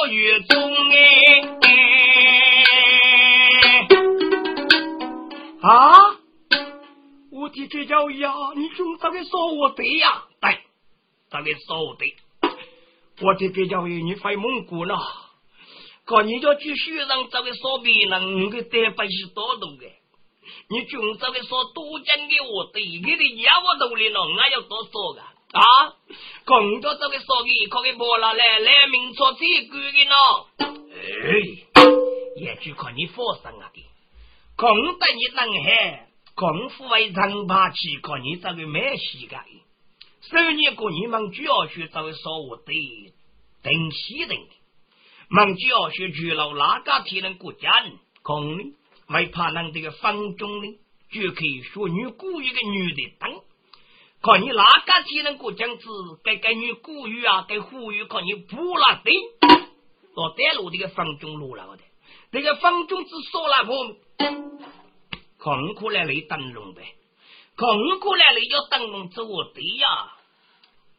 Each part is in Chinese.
叫狱中哎。啊！我的这叫呀，你中这个说我对呀？对，这个说我对。我的这叫你会蒙古呢？可你要去学上这个说别人，你个得不是多多的。你中这个说多讲给我对，你的家我都来了，我要多说个啊！工作这个说的可给拨了来，来明错最贵的呢。哎，也就看你发生啊的，空得你能海，功夫为长把气，看你这个没膝盖。十年过你们就要学这个说我对，等西人的，们就要学去了哪个天能过家人，空呢？为怕让这个房中呢，就可以说女雇一个女的当，看你哪个天能过将子，该该女雇语啊，给呼吁看你不拉的，到带路这个方中路了的，这个方中子说了我，看过来来灯笼呗，看过来来要灯笼做我的呀，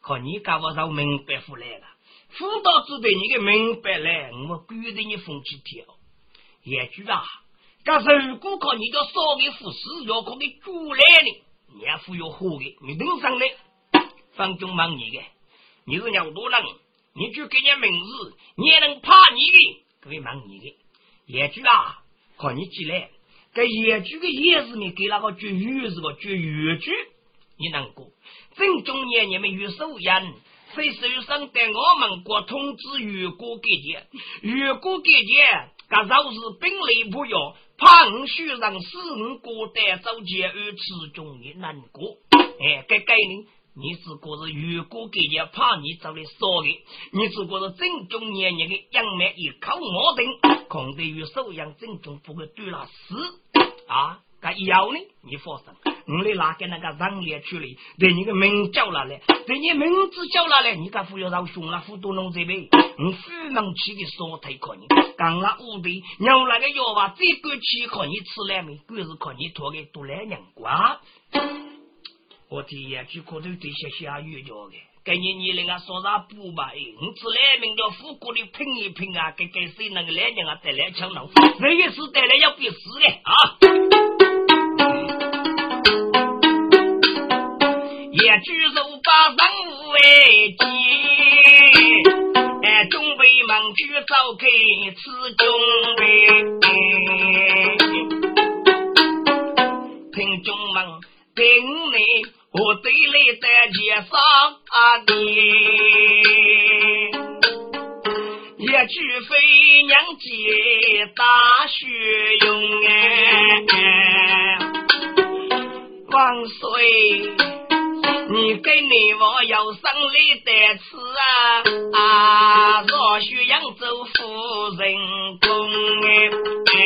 看你干我上明白出来了，辅导只对你的明白来，我们规定你风气条，也句啊。但是如果靠你叫少给富士，要靠你主来的，你也富有好的，你登上来，方中忙你的，你是鸟多人，你就给你名字，你也能怕你的，可以忙你的。野猪啊，靠你进来，给野猪的叶子你给那个绝鱼是个绝鱼猪，你能过？正中年你们有手人，谁手上带我们国通知越过给的，越过给的。那若是兵力不弱，怕我需让四五孤单走钱而此中你难过。哎，该该你？你只不过是越过给人怕你走的少的，你只不过是正中年年的杨梅一口我等，恐得与手养正中不会对了死啊！该要呢？你放心，我来拿给那个人脸去了，对你个名叫了来，对你名字叫了来，你敢不要让凶了，糊涂弄这边，我非能去的烧腿可你，刚那屋里娘那个药吧，这个气可你吃来没？鬼是可你拖给多来娘瓜。我天呀，就可头对些下雨叫的，给你你那个说啥不吧？哎，我吃来名叫富国的拼一拼啊，给给谁那个来娘啊带来抢弄，那个是带来要必死的啊！手把任务为接，哎，准备忙去召开此准备，听众们听你我队里的介绍的，也举飞娘接大学用哎，万岁。给你我要生里的吃啊啊！若需扬州夫人宫哎，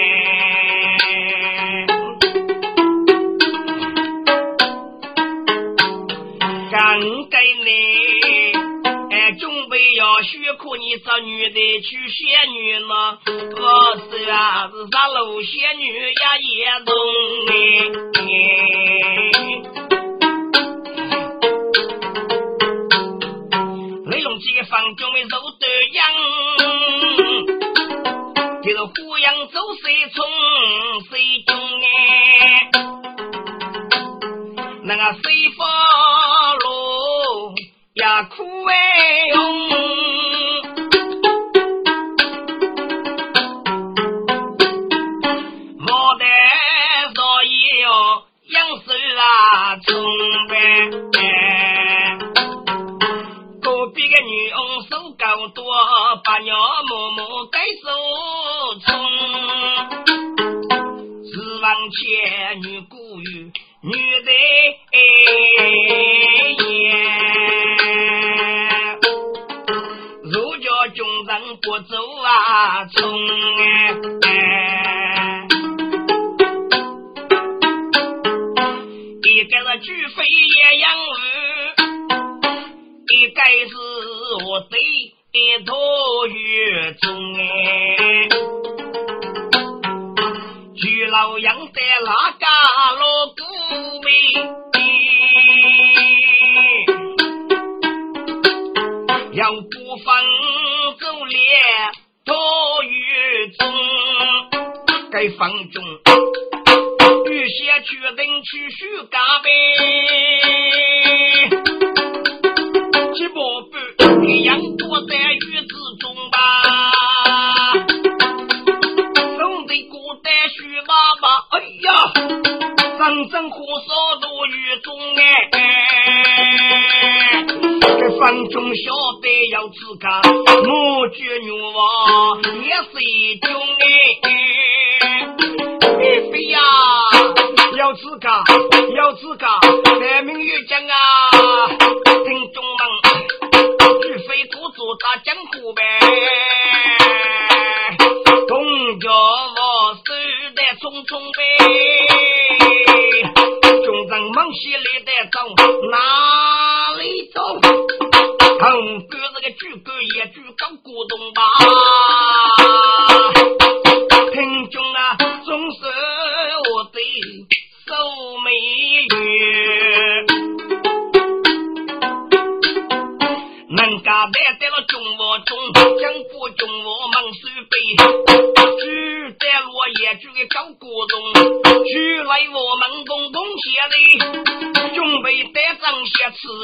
敢给你哎，准备要许可你这女的去仙女呢？我是啊，是啥路仙女呀也懂哎。几个房中的肉豆秧，就是虎羊走谁从谁中哎，那个谁发路呀苦哎哟，白手冲。指望千女故语，女的言。如叫军人不走啊，冲哎！一个是巨飞也养儿。应该是我的一头房中预先决定去许干杯，几宝贝一样躲在雨之中吧。兄弟孤单许妈妈，哎呀，阵阵火烧落雨中哎，这房中晓得要自家，母猪女娃也是一种哎，自家，在明月讲啊，听众们，举飞过做大江湖呗，东家我手带匆匆呗，众人忙起来的走哪里走？横哥这个举杆也举高古董吧，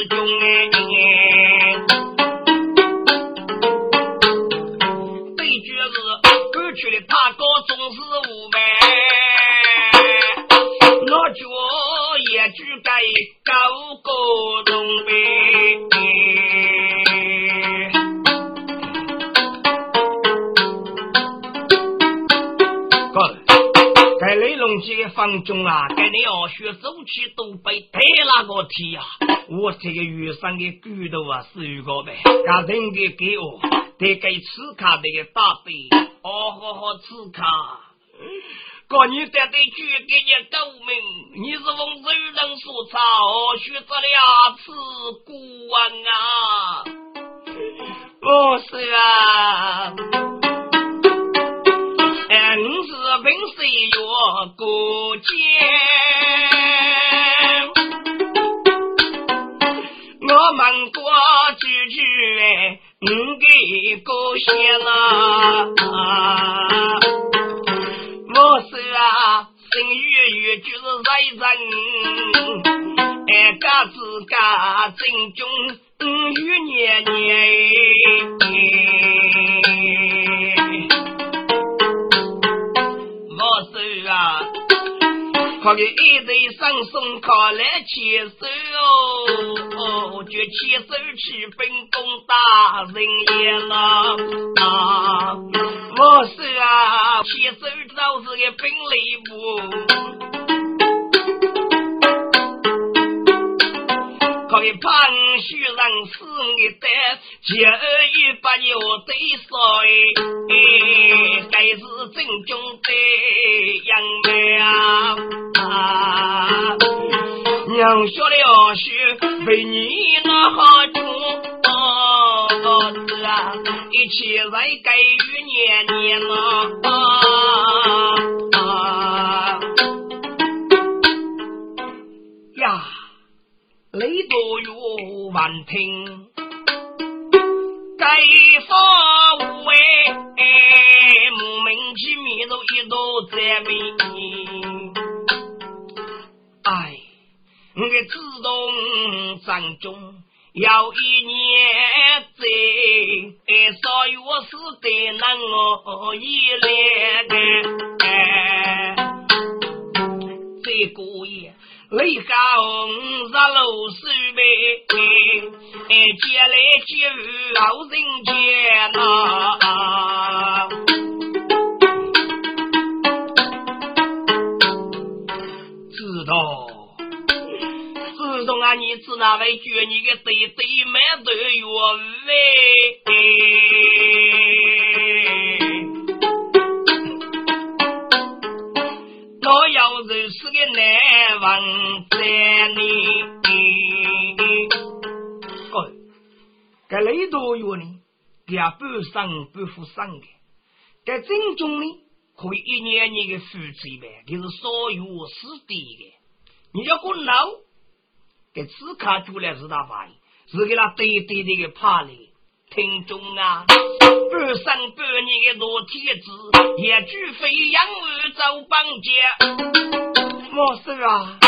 张在雷龙记的房中啊，给你要学走起都被抬那个题啊！我这个月上的骨头啊，是一个呗，家人给给我，得给吃卡那个大杯，哦好好吃卡。哥，你得得句给你救命！你是奉受人所操，学着俩吃古玩啊！不是啊。过节，我们过句句，你给过些了。我是啊，生月月就是在人，哎，嘎子嘎正中，一对上送靠来牵手哦，就牵手去分工大人也了！我手啊，牵手都是个本领不。可以盼许人死一代，结一百年对衰，该是正宗的杨梅啊！娘说了是，为你那好中子啊，一起来改于年年啊！呀！雷多有万听，该发无哎，莫名其妙一道赞美。哎，我自动当中要一年在，少有是得能我一来的，这个月。雷下红日露水呗，接来接去好人间呐。知道，知道啊！你知那位绝你个对对满都有喂。难忘在你。哦，这雷多月呢，给半生半副生的，在正中呢，可以一年年的夫妻呗，就是所有是对的。你要滚老，给此刻出来是他发是给他对对的个怕嘞。听众啊，半生半年的天子，也拒非杨儿走帮家。莫说啊，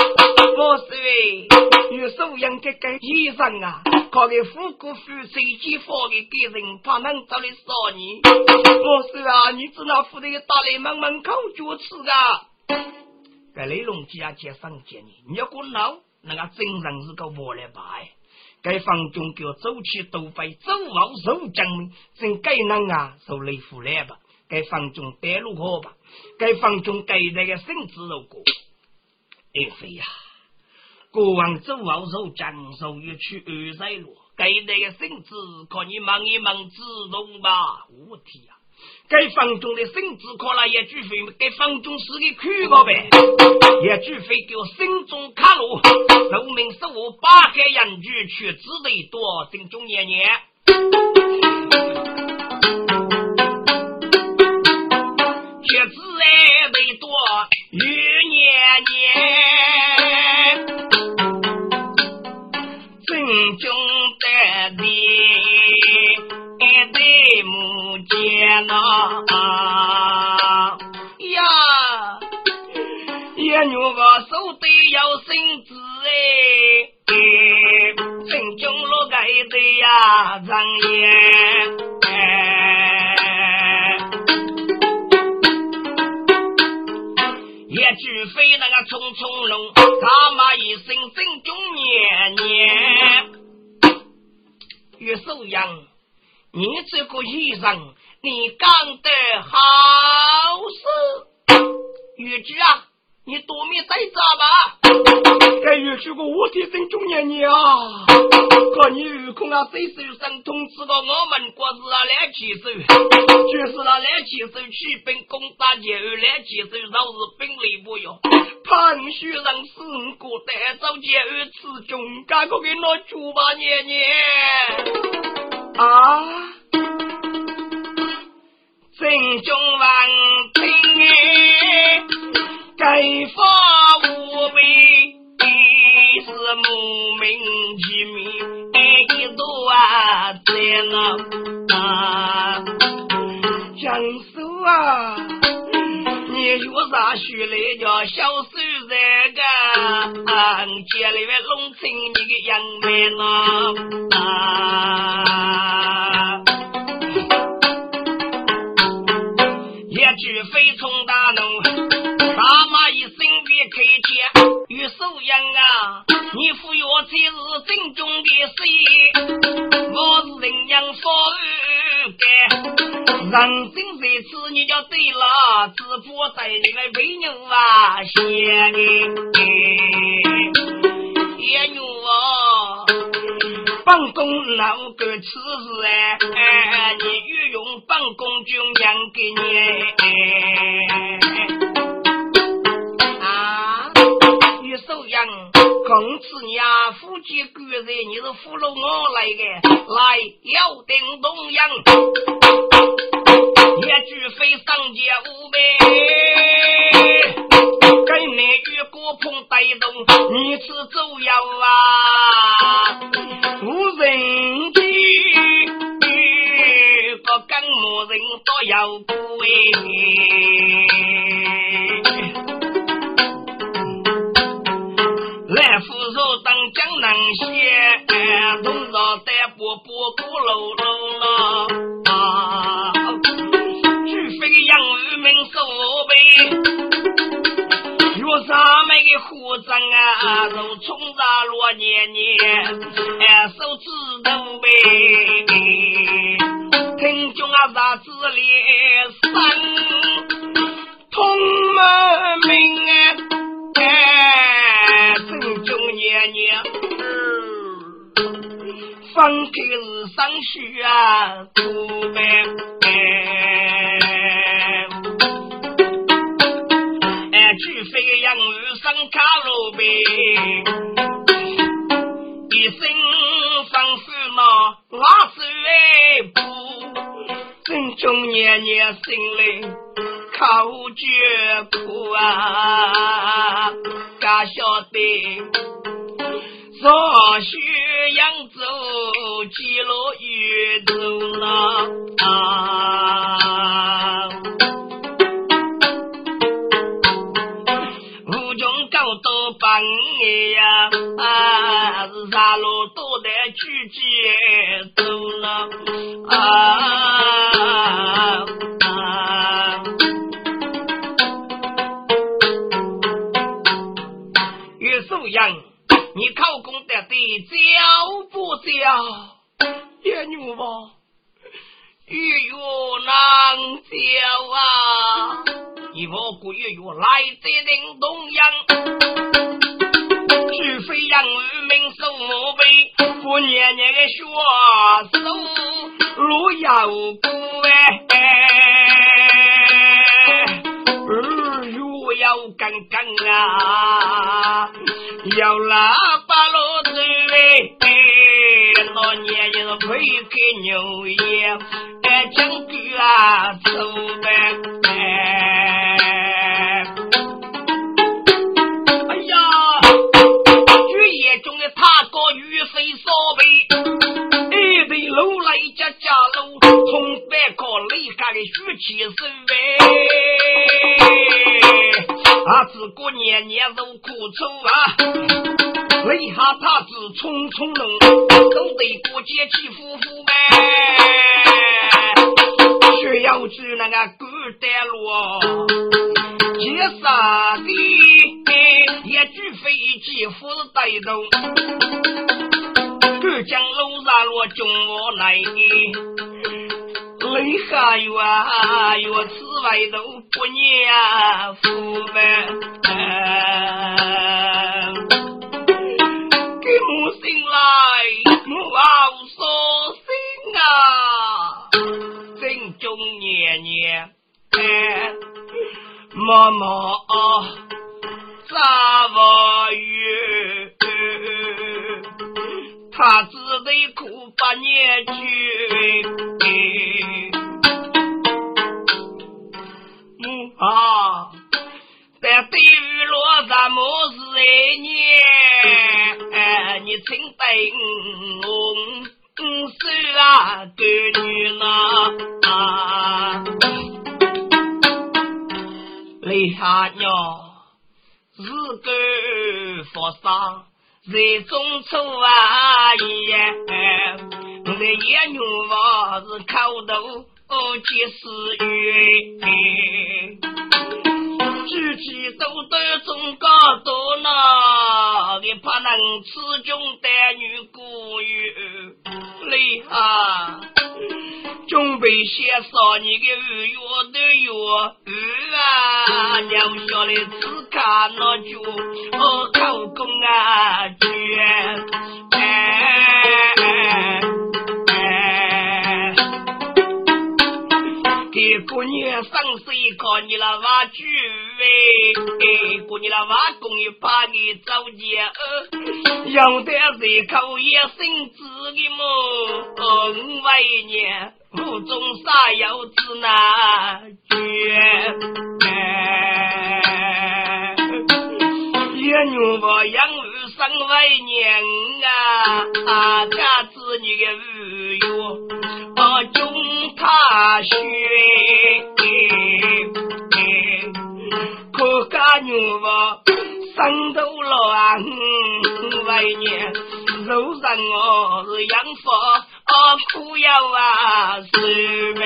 莫说哎，有素养这个医生啊，靠个富贵富随机发给别人，怕能找来杀你。莫说啊，你只那府里打来门门口就吃啊。该雷龙家接上接你，你要过闹，那个真人是个活来白。该房中叫走起都飞，走好受证明，真该能啊受雷福来吧。该房中带路好吧，该房中该那个身子如果。哎飞呀！国王走好受江手越去二塞路，该那个身子可你忙一忙自动吧，我天呀！该房中的身子可能也拒非该房中是个苦个呗，也拒非叫心中卡路，寿命十五八个人居，却只得多心中年年，却只爱得多要生子哎，正中落盖的呀张眼哎，也只非那个匆匆龙，他妈一生正中年年，月寿阳。你这个医生，你干得好事，玉菊啊，你多米在咋吧？该玉菊个我天生中年你啊，看你有空啊，随手上通知个我们国是啊来骑手，就是那来骑手去兵攻打劫，来骑手饶是兵力不弱，潘须让四五个带走劫二次中，干个给我猪八年年。啊！正中万你有啥需来叫小手这个，家里边弄成你个样面呐正中的谁？我是人阳少二干，人生在此你就对了，只不过在你们为牛啊，先的。爷女啊，办公哪个此事哎？你御用办公就让给你哎公子呀，夫妻贵人，你是俘虏我来的，来要定东阳，也绝非上街无辈。跟你与国鹏带动，你是走药啊，无人机，个跟某人都要不来鼓楼楼了啊，举飞杨玉明手背。咱们的护长啊，都冲上罗年年，手指头呗，听中啊，啥子里生通门命放开是上去啊，土呗。巨飞杨玉上卡路边，一身风霜那拉水布，正中年年心里口绝苦啊！家晓得，早学扬州，记录越走了。吴中高都把你呀，啊，杀戮都得去接走了啊。Young. 你考功得的交不交？爷女吧，月月难交啊！你莫过月月来这人东阳。除非让我名受我辈，不年年的学手路遥过哎，刚刚啊，要喇叭罗子哎，老年也是配给牛爷，哎，将军啊，走呗。他个雨飞烧背，一对楼来家家楼，从北靠雷下的血气生都得过节气夫妇呗。需要知那个古代路，结杀的。一句飞机负带动，隔江楼上落中我来，雷下月月此外都不念父呗。给母醒来，母熬说心啊，正中年年，妈妈。啥不语？他只得苦把年去。在中处啊耶，我在野牛房是口头即是语，举起都得中高多呢，你怕能吃穷的女孤语累啊！准备写上你的日月的月日啊，留下来只看那句哦，口供啊，卷哎哎，给姑娘上水看你那挖句哎，姑娘了挖工也怕你着急，用得这口也生子的么？五百年。腹中啥有子难绝，也牛我养儿生外年啊，家子女的日月啊，中他学，可家牛我生头了啊，外年肉上我是养活。我苦要啊，是呗。